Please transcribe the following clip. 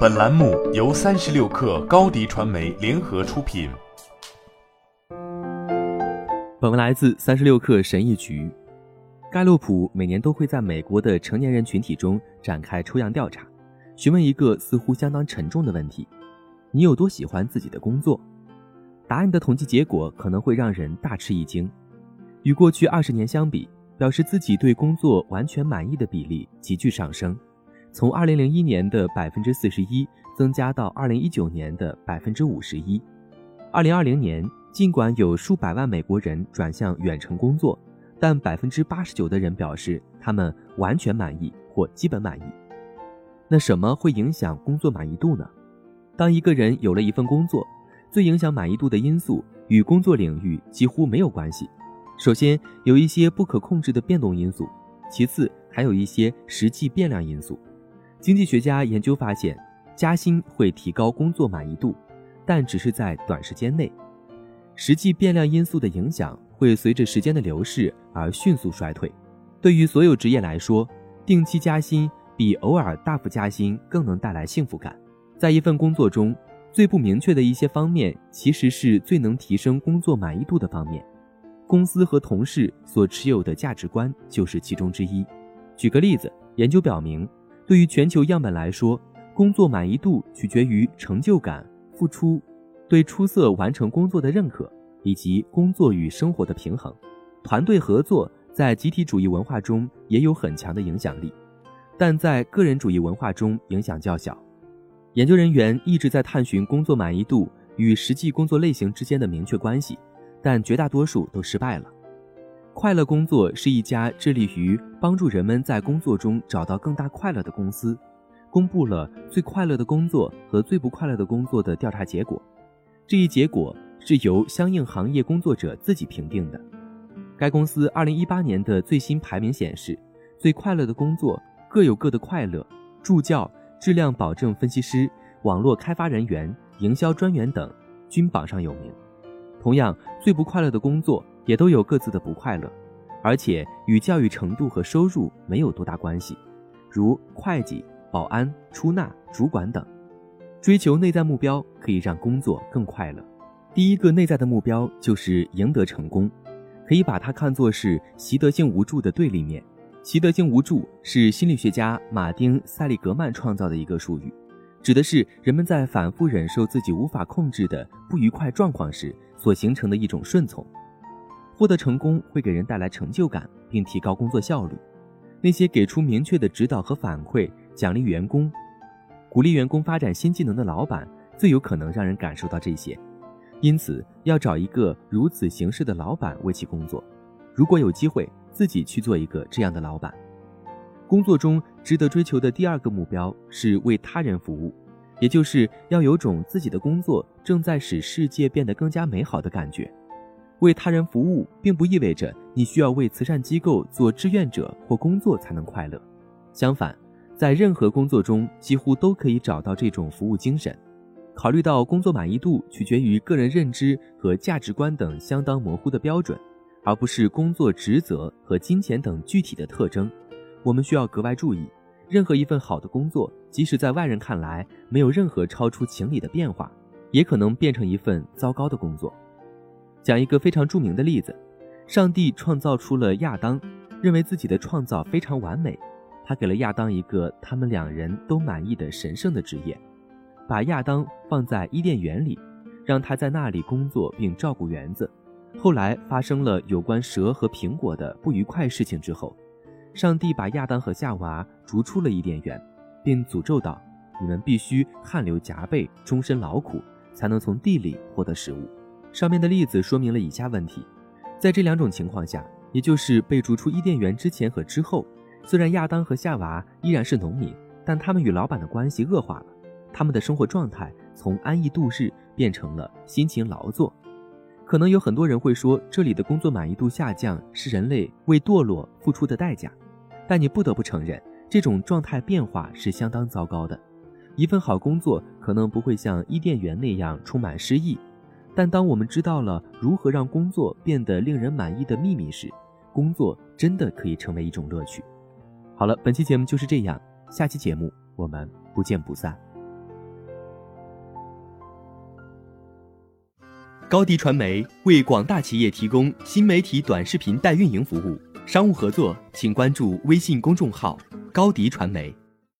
本栏目由三十六氪高低传媒联合出品。本文来自三十六氪神译局。盖洛普每年都会在美国的成年人群体中展开抽样调查，询问一个似乎相当沉重的问题：你有多喜欢自己的工作？答案的统计结果可能会让人大吃一惊。与过去二十年相比，表示自己对工作完全满意的比例急剧上升。从二零零一年的百分之四十一增加到二零一九年的百分之五十一。二零二零年，尽管有数百万美国人转向远程工作，但百分之八十九的人表示他们完全满意或基本满意。那什么会影响工作满意度呢？当一个人有了一份工作，最影响满意度的因素与工作领域几乎没有关系。首先，有一些不可控制的变动因素；其次，还有一些实际变量因素。经济学家研究发现，加薪会提高工作满意度，但只是在短时间内。实际变量因素的影响会随着时间的流逝而迅速衰退。对于所有职业来说，定期加薪比偶尔大幅加薪更能带来幸福感。在一份工作中，最不明确的一些方面，其实是最能提升工作满意度的方面。公司和同事所持有的价值观就是其中之一。举个例子，研究表明。对于全球样本来说，工作满意度取决于成就感、付出、对出色完成工作的认可，以及工作与生活的平衡。团队合作在集体主义文化中也有很强的影响力，但在个人主义文化中影响较小。研究人员一直在探寻工作满意度与实际工作类型之间的明确关系，但绝大多数都失败了。快乐工作是一家致力于帮助人们在工作中找到更大快乐的公司，公布了最快乐的工作和最不快乐的工作的调查结果。这一结果是由相应行业工作者自己评定的。该公司2018年的最新排名显示，最快乐的工作各有各的快乐：助教、质量保证分析师、网络开发人员、营销专员等均榜上有名。同样，最不快乐的工作。也都有各自的不快乐，而且与教育程度和收入没有多大关系，如会计、保安、出纳、主管等。追求内在目标可以让工作更快乐。第一个内在的目标就是赢得成功，可以把它看作是习得性无助的对立面。习得性无助是心理学家马丁·塞利格曼创造的一个术语，指的是人们在反复忍受自己无法控制的不愉快状况时所形成的一种顺从。获得成功会给人带来成就感，并提高工作效率。那些给出明确的指导和反馈、奖励员工、鼓励员工发展新技能的老板，最有可能让人感受到这些。因此，要找一个如此形式的老板为其工作。如果有机会，自己去做一个这样的老板。工作中值得追求的第二个目标是为他人服务，也就是要有种自己的工作正在使世界变得更加美好的感觉。为他人服务，并不意味着你需要为慈善机构做志愿者或工作才能快乐。相反，在任何工作中，几乎都可以找到这种服务精神。考虑到工作满意度取决于个人认知和价值观等相当模糊的标准，而不是工作职责和金钱等具体的特征，我们需要格外注意：任何一份好的工作，即使在外人看来没有任何超出情理的变化，也可能变成一份糟糕的工作。讲一个非常著名的例子：上帝创造出了亚当，认为自己的创造非常完美，他给了亚当一个他们两人都满意的神圣的职业，把亚当放在伊甸园里，让他在那里工作并照顾园子。后来发生了有关蛇和苹果的不愉快事情之后，上帝把亚当和夏娃逐出了伊甸园，并诅咒道：“你们必须汗流浃背，终身劳苦，才能从地里获得食物。”上面的例子说明了以下问题：在这两种情况下，也就是被逐出伊甸园之前和之后，虽然亚当和夏娃依然是农民，但他们与老板的关系恶化了，他们的生活状态从安逸度日变成了辛勤劳作。可能有很多人会说，这里的工作满意度下降是人类为堕落付出的代价，但你不得不承认，这种状态变化是相当糟糕的。一份好工作可能不会像伊甸园那样充满诗意。但当我们知道了如何让工作变得令人满意的秘密时工作真的可以成为一种乐趣。好了本期节目就是这样下期节目我们不见不散。高迪传媒为广大企业提供新媒体短视频代运营服务商务合作请关注微信公众号高迪传媒。